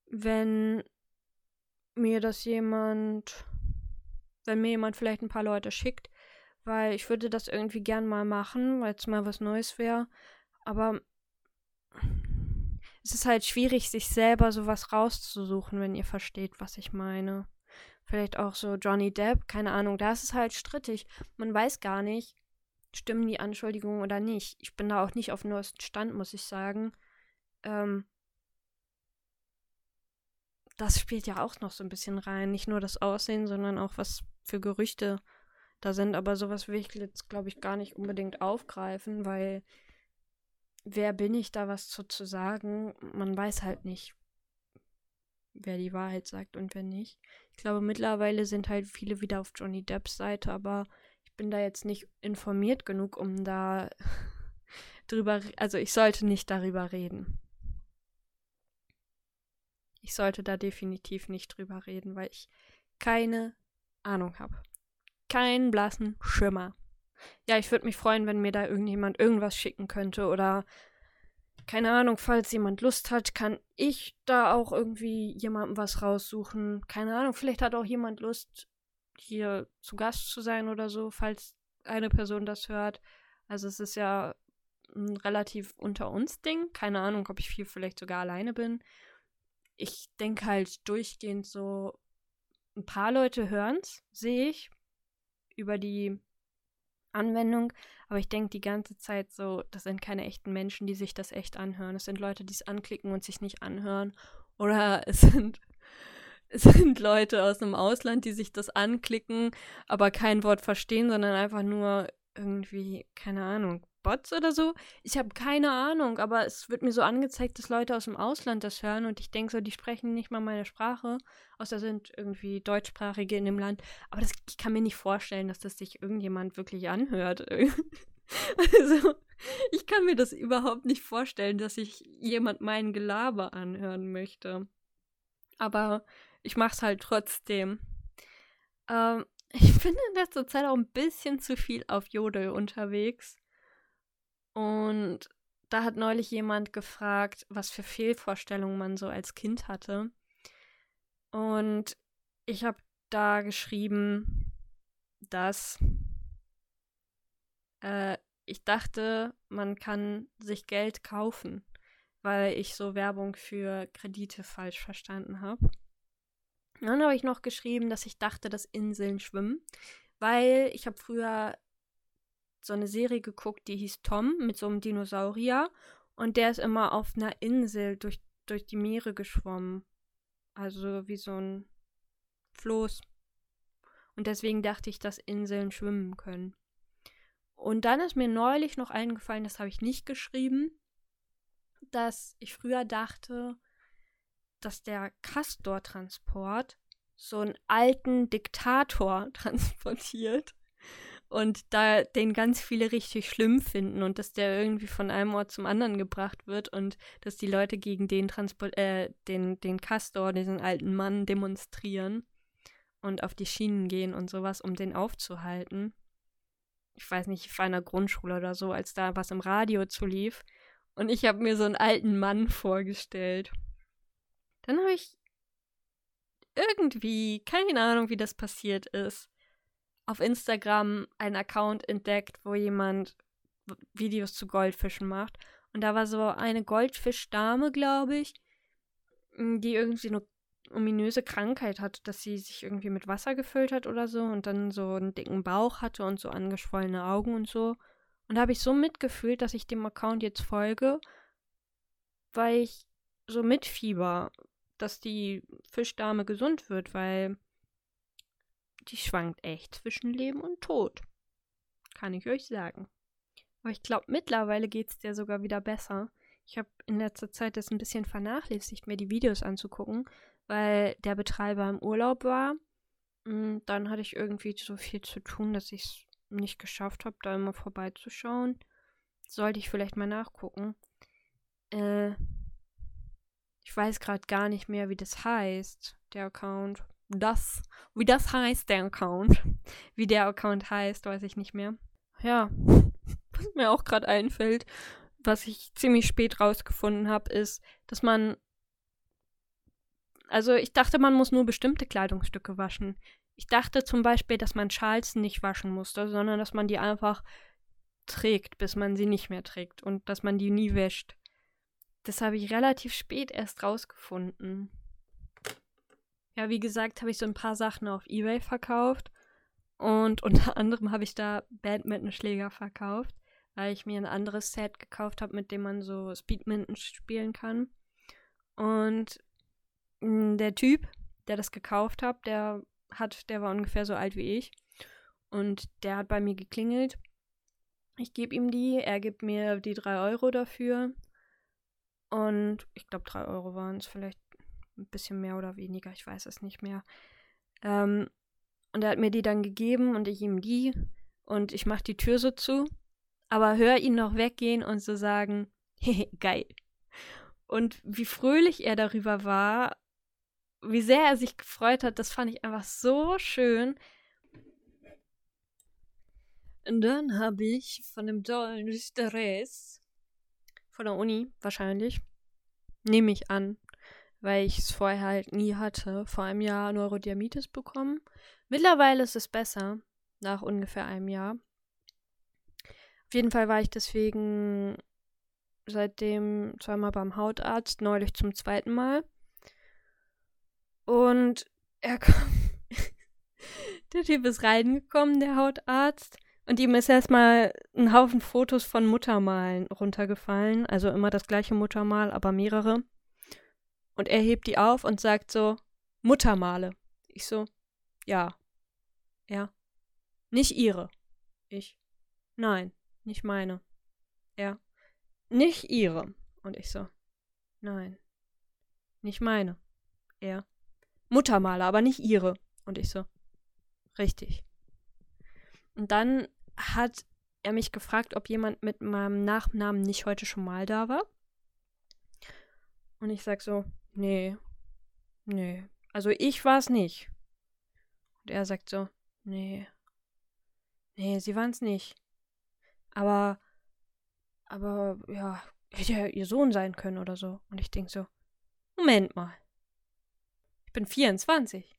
wenn mir das jemand, wenn mir jemand vielleicht ein paar Leute schickt, weil ich würde das irgendwie gern mal machen, weil es mal was Neues wäre. Aber es ist halt schwierig, sich selber sowas rauszusuchen, wenn ihr versteht, was ich meine. Vielleicht auch so Johnny Depp, keine Ahnung, da ist es halt strittig. Man weiß gar nicht, stimmen die Anschuldigungen oder nicht. Ich bin da auch nicht auf neuesten Stand, muss ich sagen. Ähm, das spielt ja auch noch so ein bisschen rein. Nicht nur das Aussehen, sondern auch was für Gerüchte da sind. Aber sowas will ich jetzt, glaube ich, gar nicht unbedingt aufgreifen, weil wer bin ich da was zu, zu sagen? Man weiß halt nicht, wer die Wahrheit sagt und wer nicht. Ich glaube, mittlerweile sind halt viele wieder auf Johnny Depps Seite, aber bin da jetzt nicht informiert genug, um da drüber, also ich sollte nicht darüber reden. Ich sollte da definitiv nicht drüber reden, weil ich keine Ahnung habe. Keinen blassen Schimmer. Ja, ich würde mich freuen, wenn mir da irgendjemand irgendwas schicken könnte oder keine Ahnung, falls jemand Lust hat, kann ich da auch irgendwie jemandem was raussuchen. Keine Ahnung, vielleicht hat auch jemand Lust, hier zu Gast zu sein oder so, falls eine Person das hört. Also es ist ja ein relativ unter uns Ding. Keine Ahnung, ob ich viel vielleicht sogar alleine bin ich denke halt durchgehend so, ein paar Leute hören es, sehe ich, über die Anwendung, aber ich denke die ganze Zeit so, das sind keine echten Menschen, die sich das echt anhören. Es sind Leute, die es anklicken und sich nicht anhören. Oder es sind, sind Leute aus einem Ausland, die sich das anklicken, aber kein Wort verstehen, sondern einfach nur irgendwie, keine Ahnung, Bots oder so. Ich habe keine Ahnung, aber es wird mir so angezeigt, dass Leute aus dem Ausland das hören und ich denke so, die sprechen nicht mal meine Sprache, außer sind irgendwie Deutschsprachige in dem Land. Aber das, ich kann mir nicht vorstellen, dass das sich irgendjemand wirklich anhört. also, ich kann mir das überhaupt nicht vorstellen, dass sich jemand meinen Gelaber anhören möchte. Aber ich mache es halt trotzdem. Ähm, ich bin in letzter Zeit auch ein bisschen zu viel auf Jodel unterwegs. Und da hat neulich jemand gefragt, was für Fehlvorstellungen man so als Kind hatte. Und ich habe da geschrieben, dass äh, ich dachte, man kann sich Geld kaufen, weil ich so Werbung für Kredite falsch verstanden habe. Dann habe ich noch geschrieben, dass ich dachte, dass Inseln schwimmen, weil ich habe früher so eine Serie geguckt, die hieß Tom mit so einem Dinosaurier und der ist immer auf einer Insel durch, durch die Meere geschwommen. Also wie so ein Floß. Und deswegen dachte ich, dass Inseln schwimmen können. Und dann ist mir neulich noch eingefallen, das habe ich nicht geschrieben, dass ich früher dachte, dass der Castor-Transport so einen alten Diktator transportiert und da den ganz viele richtig schlimm finden und dass der irgendwie von einem Ort zum anderen gebracht wird und dass die Leute gegen den Transport, äh, den, den Castor, diesen alten Mann, demonstrieren und auf die Schienen gehen und sowas, um den aufzuhalten. Ich weiß nicht, ich war in der Grundschule oder so, als da was im Radio zu lief. Und ich habe mir so einen alten Mann vorgestellt. Dann habe ich irgendwie, keine Ahnung, wie das passiert ist, auf Instagram einen Account entdeckt, wo jemand Videos zu Goldfischen macht. Und da war so eine Goldfischdame, glaube ich, die irgendwie eine ominöse Krankheit hatte, dass sie sich irgendwie mit Wasser gefüllt hat oder so und dann so einen dicken Bauch hatte und so angeschwollene Augen und so. Und da habe ich so mitgefühlt, dass ich dem Account jetzt folge, weil ich so mitfieber, dass die Fischdame gesund wird, weil die schwankt echt zwischen Leben und Tod. Kann ich euch sagen. Aber ich glaube, mittlerweile geht es dir sogar wieder besser. Ich habe in letzter Zeit das ein bisschen vernachlässigt, mir die Videos anzugucken, weil der Betreiber im Urlaub war. Und dann hatte ich irgendwie so viel zu tun, dass ich es nicht geschafft habe, da immer vorbeizuschauen. Sollte ich vielleicht mal nachgucken. Äh, ich weiß gerade gar nicht mehr, wie das heißt, der Account. Das, wie das heißt, der Account. Wie der Account heißt, weiß ich nicht mehr. Ja, was mir auch gerade einfällt, was ich ziemlich spät rausgefunden habe, ist, dass man. Also ich dachte, man muss nur bestimmte Kleidungsstücke waschen. Ich dachte zum Beispiel, dass man Schals nicht waschen musste, sondern dass man die einfach trägt, bis man sie nicht mehr trägt und dass man die nie wäscht. Das habe ich relativ spät erst rausgefunden. Ja, wie gesagt, habe ich so ein paar Sachen auf Ebay verkauft. Und unter anderem habe ich da Badmintonschläger verkauft, weil ich mir ein anderes Set gekauft habe, mit dem man so Speedminton spielen kann. Und mm, der Typ, der das gekauft hat, der hat, der war ungefähr so alt wie ich. Und der hat bei mir geklingelt. Ich gebe ihm die, er gibt mir die drei Euro dafür. Und ich glaube, drei Euro waren es, vielleicht ein bisschen mehr oder weniger, ich weiß es nicht mehr. Ähm, und er hat mir die dann gegeben und ich ihm die. Und ich mache die Tür so zu, aber höre ihn noch weggehen und so sagen, hehe, geil. Und wie fröhlich er darüber war, wie sehr er sich gefreut hat, das fand ich einfach so schön. Und dann habe ich von dem dollen Stress von der Uni wahrscheinlich, nehme ich an, weil ich es vorher halt nie hatte, vor einem Jahr Neurodiabetes bekommen. Mittlerweile ist es besser, nach ungefähr einem Jahr. Auf jeden Fall war ich deswegen seitdem zweimal beim Hautarzt, neulich zum zweiten Mal. Und er kam. der Typ ist reingekommen, der Hautarzt. Und ihm ist erstmal ein Haufen Fotos von Muttermalen runtergefallen. Also immer das gleiche Muttermal, aber mehrere. Und er hebt die auf und sagt so: Muttermale. Ich so: Ja. Er: Nicht ihre. Ich: Nein, nicht meine. Er: Nicht ihre. Und ich so: Nein, nicht meine. Er: Muttermale, aber nicht ihre. Und ich so, richtig. Und dann hat er mich gefragt, ob jemand mit meinem Nachnamen nicht heute schon mal da war. Und ich sag so, nee, nee. Also ich war es nicht. Und er sagt so, nee, nee, sie waren es nicht. Aber, aber, ja, hätte ja ihr Sohn sein können oder so. Und ich denk so, Moment mal. Ich bin 24.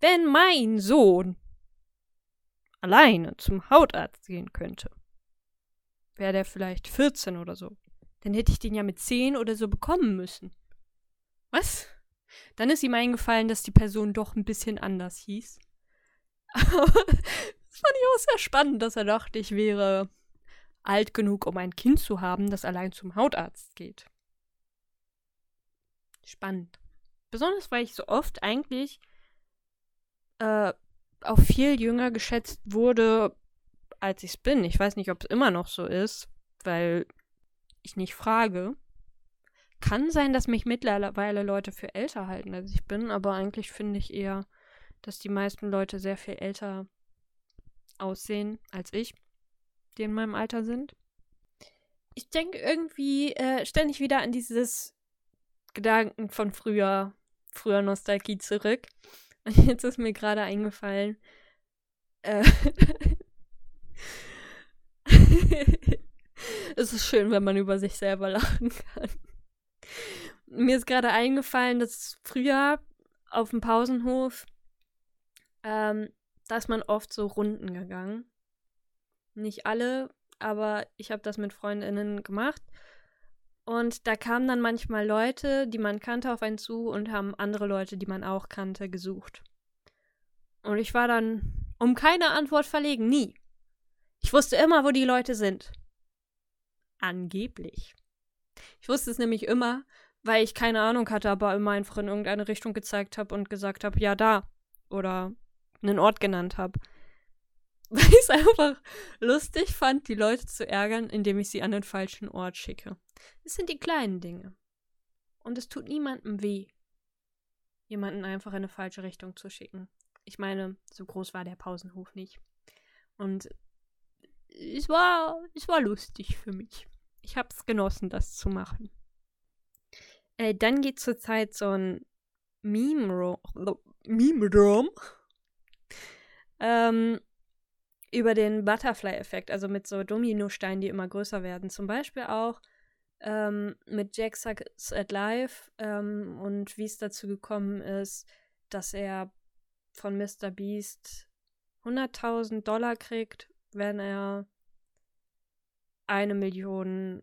Wenn mein Sohn alleine zum Hautarzt gehen könnte, wäre der vielleicht 14 oder so. Dann hätte ich den ja mit 10 oder so bekommen müssen. Was? Dann ist ihm eingefallen, dass die Person doch ein bisschen anders hieß. das fand ich auch sehr spannend, dass er dachte, ich wäre alt genug, um ein Kind zu haben, das allein zum Hautarzt geht. Spannend. Besonders weil ich so oft eigentlich äh, auch viel jünger geschätzt wurde, als ich es bin. Ich weiß nicht, ob es immer noch so ist, weil ich nicht frage. Kann sein, dass mich mittlerweile Leute für älter halten, als ich bin, aber eigentlich finde ich eher, dass die meisten Leute sehr viel älter aussehen als ich, die in meinem Alter sind. Ich denke irgendwie äh, ständig wieder an dieses Gedanken von früher, früher Nostalgie zurück. Jetzt ist mir gerade eingefallen. Äh es ist schön, wenn man über sich selber lachen kann. Mir ist gerade eingefallen, dass früher auf dem Pausenhof, ähm, da ist man oft so Runden gegangen. Nicht alle, aber ich habe das mit Freundinnen gemacht. Und da kamen dann manchmal Leute, die man kannte, auf einen zu und haben andere Leute, die man auch kannte, gesucht. Und ich war dann um keine Antwort verlegen, nie. Ich wusste immer, wo die Leute sind. Angeblich. Ich wusste es nämlich immer, weil ich keine Ahnung hatte, aber immer einfach in irgendeine Richtung gezeigt habe und gesagt habe, ja, da. Oder einen Ort genannt habe. Weil ich es einfach lustig fand, die Leute zu ärgern, indem ich sie an den falschen Ort schicke. Es sind die kleinen Dinge. Und es tut niemandem weh, jemanden einfach in eine falsche Richtung zu schicken. Ich meine, so groß war der Pausenhof nicht. Und es war, es war lustig für mich. Ich habe es genossen, das zu machen. Äh, dann geht zurzeit so ein Meme-Rom Meme ähm, über den Butterfly-Effekt, also mit so Dominosteinen, die immer größer werden. Zum Beispiel auch ähm, mit Jack Sucks at Life ähm, und wie es dazu gekommen ist, dass er von Mr. Beast 100.000 Dollar kriegt, wenn er eine Million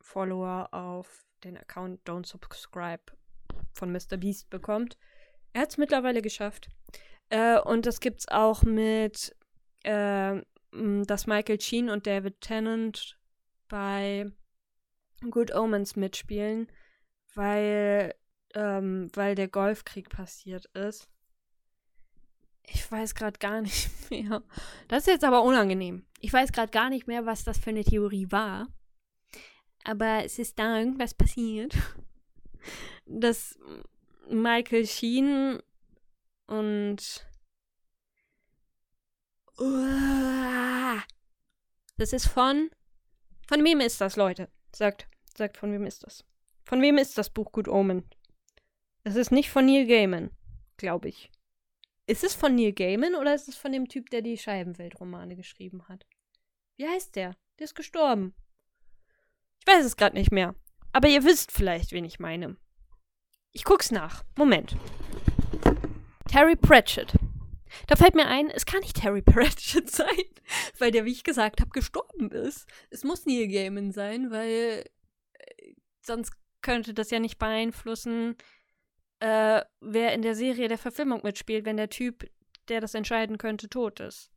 Follower auf den Account Don't Subscribe von Mr. Beast bekommt. Er hat es mittlerweile geschafft. Äh, und das gibt's auch mit, äh, dass Michael Sheen und David Tennant bei Good Omens mitspielen, weil, ähm, weil der Golfkrieg passiert ist. Ich weiß gerade gar nicht mehr. Das ist jetzt aber unangenehm. Ich weiß gerade gar nicht mehr, was das für eine Theorie war. Aber es ist da irgendwas passiert, dass Michael Sheen und das ist von von wem ist das, Leute? Sagt, sagt, von wem ist das? Von wem ist das Buch Good Omen? Es ist nicht von Neil Gaiman, glaube ich. Ist es von Neil Gaiman oder ist es von dem Typ, der die Scheibenweltromane geschrieben hat? Wie heißt der? Der ist gestorben. Ich weiß es gerade nicht mehr. Aber ihr wisst vielleicht, wen ich meine. Ich guck's nach. Moment. Terry Pratchett. Da fällt mir ein, es kann nicht Terry Pratchett sein, weil der, wie ich gesagt habe, gestorben ist. Es muss Neil Gaiman sein, weil äh, sonst könnte das ja nicht beeinflussen, äh, wer in der Serie der Verfilmung mitspielt, wenn der Typ, der das entscheiden könnte, tot ist.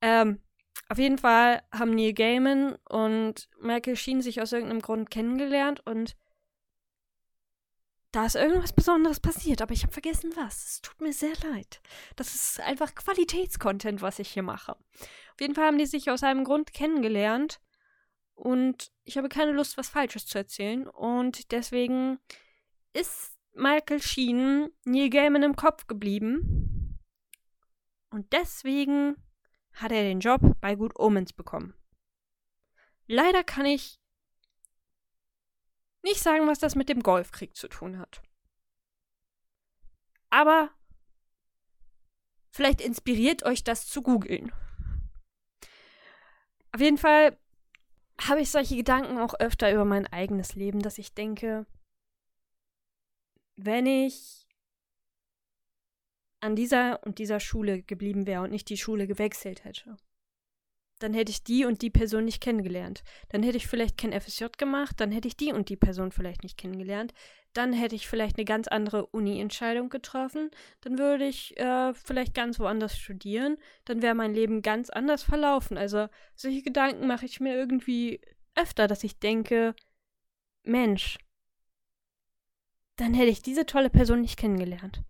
Ähm, auf jeden Fall haben Neil Gaiman und Michael Sheen sich aus irgendeinem Grund kennengelernt und da ist irgendwas Besonderes passiert, aber ich habe vergessen was. Es tut mir sehr leid. Das ist einfach Qualitätscontent, was ich hier mache. Auf jeden Fall haben die sich aus einem Grund kennengelernt und ich habe keine Lust, was Falsches zu erzählen und deswegen ist Michael Sheen Neil Gaiman im Kopf geblieben. Und deswegen hat er den Job bei Good Omens bekommen. Leider kann ich nicht sagen, was das mit dem Golfkrieg zu tun hat. Aber vielleicht inspiriert euch das zu googeln. Auf jeden Fall habe ich solche Gedanken auch öfter über mein eigenes Leben, dass ich denke, wenn ich an dieser und dieser Schule geblieben wäre und nicht die Schule gewechselt hätte, dann hätte ich die und die Person nicht kennengelernt. Dann hätte ich vielleicht kein FSJ gemacht, dann hätte ich die und die Person vielleicht nicht kennengelernt. Dann hätte ich vielleicht eine ganz andere Uni-Entscheidung getroffen. Dann würde ich äh, vielleicht ganz woanders studieren. Dann wäre mein Leben ganz anders verlaufen. Also solche Gedanken mache ich mir irgendwie öfter, dass ich denke, Mensch, dann hätte ich diese tolle Person nicht kennengelernt.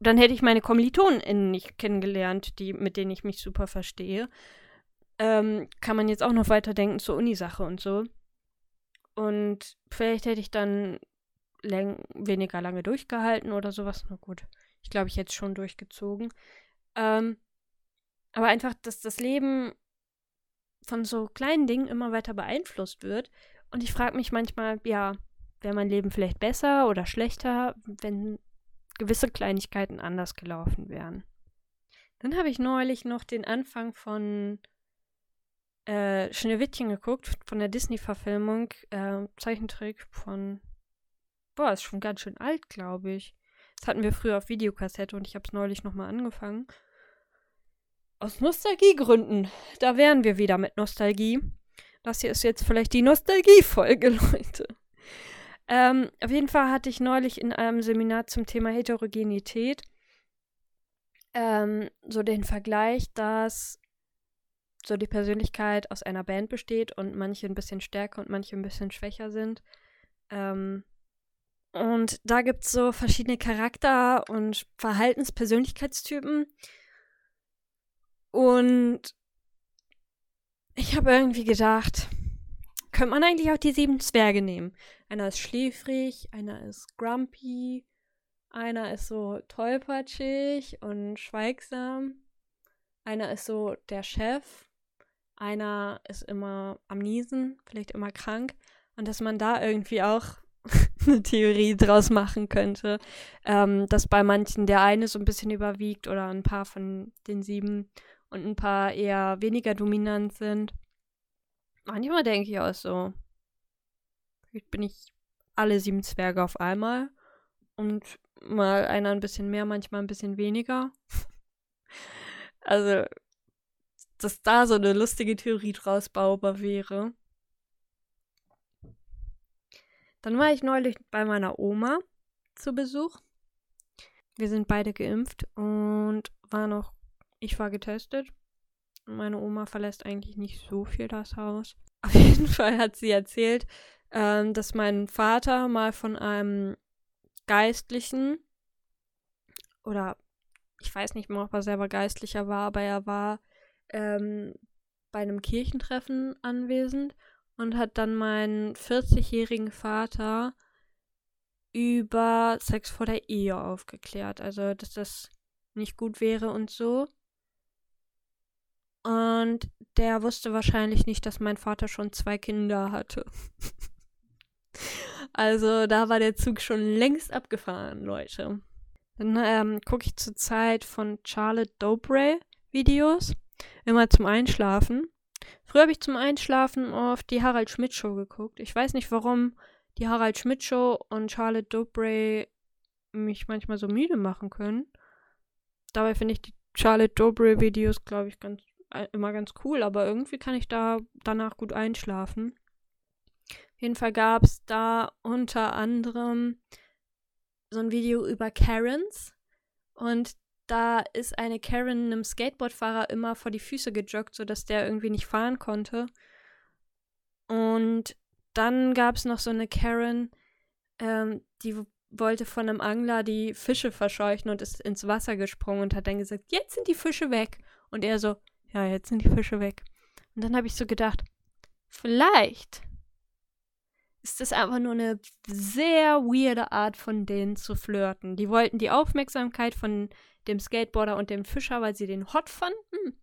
Dann hätte ich meine KommilitonInnen nicht kennengelernt, die, mit denen ich mich super verstehe. Ähm, kann man jetzt auch noch weiterdenken zur Unisache und so. Und vielleicht hätte ich dann weniger lange durchgehalten oder sowas. Na gut, ich glaube, ich hätte schon durchgezogen. Ähm, aber einfach, dass das Leben von so kleinen Dingen immer weiter beeinflusst wird. Und ich frage mich manchmal, ja, wäre mein Leben vielleicht besser oder schlechter, wenn gewisse Kleinigkeiten anders gelaufen wären. Dann habe ich neulich noch den Anfang von äh, Schneewittchen geguckt, von der Disney-Verfilmung, äh, Zeichentrick von, boah, ist schon ganz schön alt, glaube ich. Das hatten wir früher auf Videokassette und ich habe es neulich nochmal angefangen. Aus Nostalgiegründen. Da wären wir wieder mit Nostalgie. Das hier ist jetzt vielleicht die Nostalgie-Folge, Leute. Ähm, auf jeden Fall hatte ich neulich in einem Seminar zum Thema Heterogenität ähm, so den Vergleich, dass so die Persönlichkeit aus einer Band besteht und manche ein bisschen stärker und manche ein bisschen schwächer sind. Ähm, und da gibt es so verschiedene Charakter- und Verhaltenspersönlichkeitstypen. Und ich habe irgendwie gedacht, könnte man eigentlich auch die sieben Zwerge nehmen. Einer ist schläfrig, einer ist grumpy, einer ist so tollpatschig und schweigsam, einer ist so der Chef, einer ist immer am Niesen, vielleicht immer krank. Und dass man da irgendwie auch eine Theorie draus machen könnte, ähm, dass bei manchen der eine so ein bisschen überwiegt oder ein paar von den sieben und ein paar eher weniger dominant sind. Manchmal denke ich auch so, vielleicht bin ich alle sieben Zwerge auf einmal und mal einer ein bisschen mehr, manchmal ein bisschen weniger. also, dass da so eine lustige Theorie draus baubar wäre. Dann war ich neulich bei meiner Oma zu Besuch. Wir sind beide geimpft und war noch, ich war getestet. Meine Oma verlässt eigentlich nicht so viel das Haus. Auf jeden Fall hat sie erzählt, ähm, dass mein Vater mal von einem Geistlichen oder ich weiß nicht mehr, ob er selber Geistlicher war, aber er war ähm, bei einem Kirchentreffen anwesend und hat dann meinen 40-jährigen Vater über Sex vor der Ehe aufgeklärt. Also, dass das nicht gut wäre und so. Und der wusste wahrscheinlich nicht, dass mein Vater schon zwei Kinder hatte. also, da war der Zug schon längst abgefahren, Leute. Dann ähm, gucke ich zurzeit von Charlotte Dobre Videos. Immer zum Einschlafen. Früher habe ich zum Einschlafen oft die Harald Schmidt Show geguckt. Ich weiß nicht, warum die Harald Schmidt Show und Charlotte Dobre mich manchmal so müde machen können. Dabei finde ich die Charlotte Dobre Videos, glaube ich, ganz, äh, immer ganz cool, aber irgendwie kann ich da danach gut einschlafen. Auf jeden Fall gab es da unter anderem so ein Video über Karens und da ist eine Karen einem Skateboardfahrer immer vor die Füße gejoggt, sodass der irgendwie nicht fahren konnte. Und dann gab es noch so eine Karen, ähm, die wollte von einem Angler die Fische verscheuchen und ist ins Wasser gesprungen und hat dann gesagt, jetzt sind die Fische weg. Und er so, ja, jetzt sind die Fische weg. Und dann habe ich so gedacht, vielleicht ist das einfach nur eine sehr weirde Art von denen zu flirten. Die wollten die Aufmerksamkeit von dem Skateboarder und dem Fischer, weil sie den hot fanden.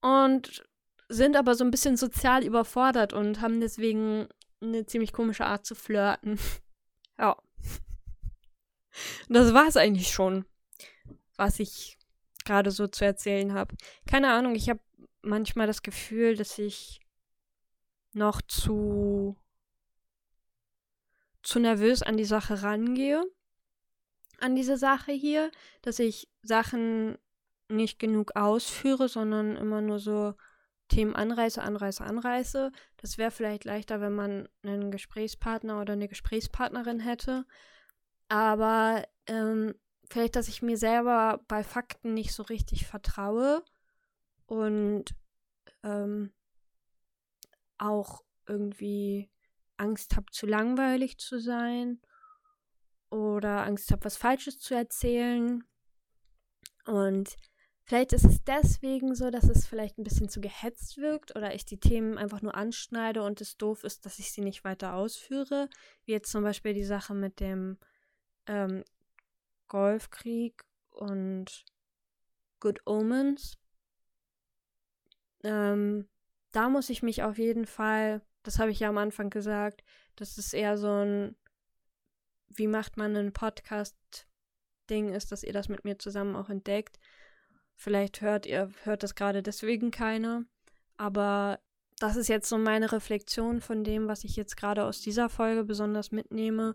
Und sind aber so ein bisschen sozial überfordert und haben deswegen eine ziemlich komische Art zu flirten. ja. Das war es eigentlich schon, was ich gerade so zu erzählen habe. Keine Ahnung, ich habe manchmal das Gefühl, dass ich noch zu zu nervös an die Sache rangehe an diese Sache hier, dass ich Sachen nicht genug ausführe, sondern immer nur so Themen anreiße, anreiße, anreiße. Das wäre vielleicht leichter, wenn man einen Gesprächspartner oder eine Gesprächspartnerin hätte. Aber ähm, vielleicht, dass ich mir selber bei Fakten nicht so richtig vertraue und ähm, auch irgendwie Angst habe, zu langweilig zu sein oder Angst habe, was Falsches zu erzählen. Und vielleicht ist es deswegen so, dass es vielleicht ein bisschen zu gehetzt wirkt oder ich die Themen einfach nur anschneide und es doof ist, dass ich sie nicht weiter ausführe. Wie jetzt zum Beispiel die Sache mit dem ähm, Golfkrieg und Good Omens. Ähm, da muss ich mich auf jeden Fall, das habe ich ja am Anfang gesagt, das ist eher so ein wie macht man ein Podcast-Ding ist, dass ihr das mit mir zusammen auch entdeckt. Vielleicht hört ihr, hört das gerade deswegen keiner. Aber das ist jetzt so meine Reflexion von dem, was ich jetzt gerade aus dieser Folge besonders mitnehme.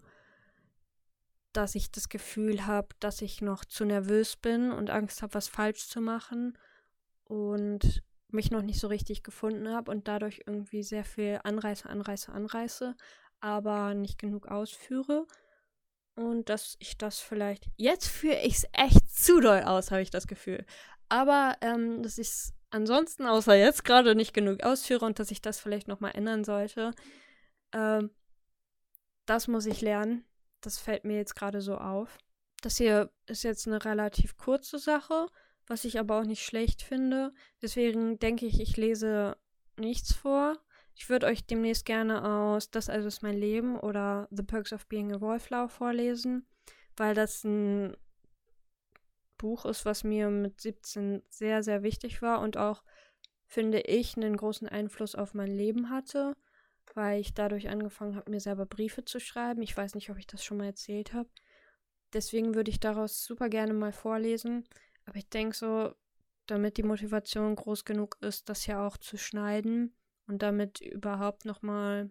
dass ich das Gefühl habe, dass ich noch zu nervös bin und Angst habe, was falsch zu machen und mich noch nicht so richtig gefunden habe und dadurch irgendwie sehr viel anreiße, anreiße, anreiße, aber nicht genug ausführe. Und dass ich das vielleicht. Jetzt führe ich es echt zu doll aus, habe ich das Gefühl. Aber ähm, dass ich es ansonsten, außer jetzt gerade, nicht genug ausführe und dass ich das vielleicht nochmal ändern sollte. Ähm, das muss ich lernen. Das fällt mir jetzt gerade so auf. Das hier ist jetzt eine relativ kurze Sache, was ich aber auch nicht schlecht finde. Deswegen denke ich, ich lese nichts vor. Ich würde euch demnächst gerne aus Das also ist mein Leben oder The Perks of Being a Wallflower vorlesen, weil das ein Buch ist, was mir mit 17 sehr, sehr wichtig war und auch, finde ich, einen großen Einfluss auf mein Leben hatte, weil ich dadurch angefangen habe, mir selber Briefe zu schreiben. Ich weiß nicht, ob ich das schon mal erzählt habe. Deswegen würde ich daraus super gerne mal vorlesen. Aber ich denke so, damit die Motivation groß genug ist, das ja auch zu schneiden und damit überhaupt nochmal.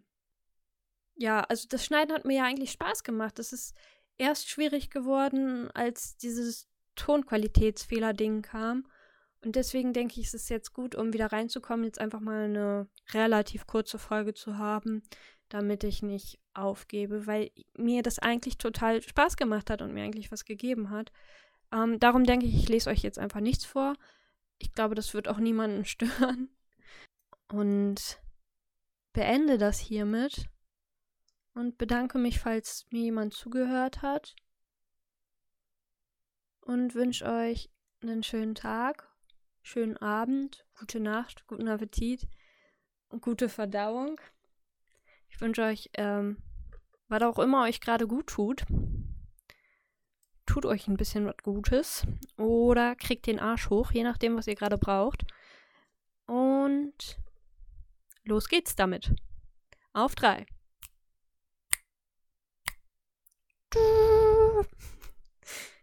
Ja, also das Schneiden hat mir ja eigentlich Spaß gemacht. Es ist erst schwierig geworden, als dieses Tonqualitätsfehler-Ding kam. Und deswegen denke ich, es ist jetzt gut, um wieder reinzukommen, jetzt einfach mal eine relativ kurze Folge zu haben, damit ich nicht aufgebe, weil mir das eigentlich total Spaß gemacht hat und mir eigentlich was gegeben hat. Ähm, darum denke ich, ich lese euch jetzt einfach nichts vor. Ich glaube, das wird auch niemanden stören. Und beende das hiermit und bedanke mich, falls mir jemand zugehört hat und wünsche euch einen schönen Tag, schönen Abend, gute Nacht, guten Appetit und gute Verdauung. Ich wünsche euch, ähm, was auch immer euch gerade gut tut, tut euch ein bisschen was Gutes oder kriegt den Arsch hoch, je nachdem, was ihr gerade braucht. Und los geht's damit. Auf drei.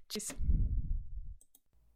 Tschüss.